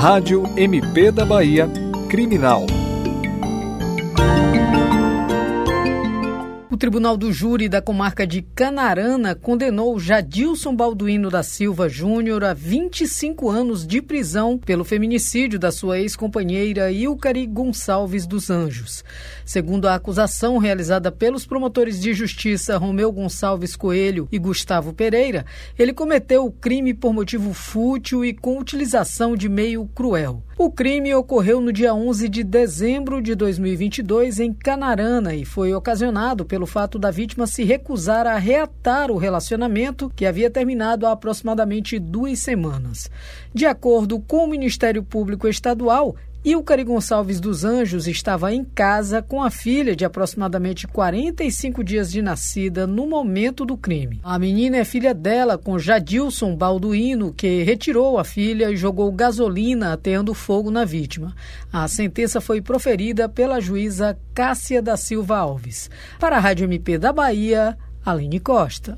Rádio MP da Bahia Criminal. Tribunal do Júri da comarca de Canarana condenou Jadilson Balduino da Silva Júnior a 25 anos de prisão pelo feminicídio da sua ex-companheira Ilcari Gonçalves dos Anjos. Segundo a acusação realizada pelos promotores de justiça Romeu Gonçalves Coelho e Gustavo Pereira, ele cometeu o crime por motivo fútil e com utilização de meio cruel. O crime ocorreu no dia 11 de dezembro de 2022 em Canarana e foi ocasionado pelo fato da vítima se recusar a reatar o relacionamento que havia terminado há aproximadamente duas semanas. De acordo com o Ministério Público Estadual, Ilcari Gonçalves dos Anjos estava em casa com a filha de aproximadamente 45 dias de nascida no momento do crime. A menina é filha dela com Jadilson Balduino, que retirou a filha e jogou gasolina ateando fogo na vítima. A sentença foi proferida pela juíza Cássia da Silva Alves. Para a Rádio MP da Bahia, Aline Costa.